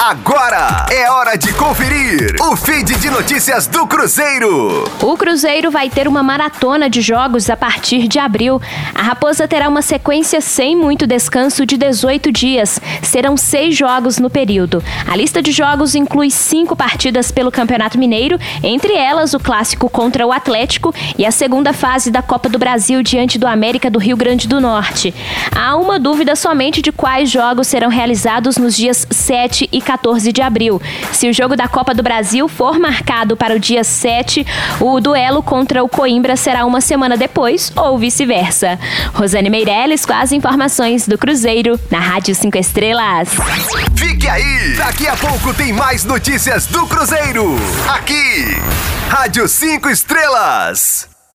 Agora é hora de conferir o feed de notícias do Cruzeiro. O Cruzeiro vai ter uma maratona de jogos a partir de abril. A Raposa terá uma sequência sem muito descanso de 18 dias. Serão seis jogos no período. A lista de jogos inclui cinco partidas pelo Campeonato Mineiro, entre elas o clássico contra o Atlético e a segunda fase da Copa do Brasil diante do América do Rio Grande do Norte. Há uma dúvida somente de quais jogos serão realizados nos dias 7 e 14 de abril. Se o jogo da Copa do Brasil for marcado para o dia 7, o duelo contra o Coimbra será uma semana depois ou vice-versa. Rosane Meirelles com as informações do Cruzeiro na Rádio 5 Estrelas. Fique aí! Daqui a pouco tem mais notícias do Cruzeiro. Aqui, Rádio 5 Estrelas.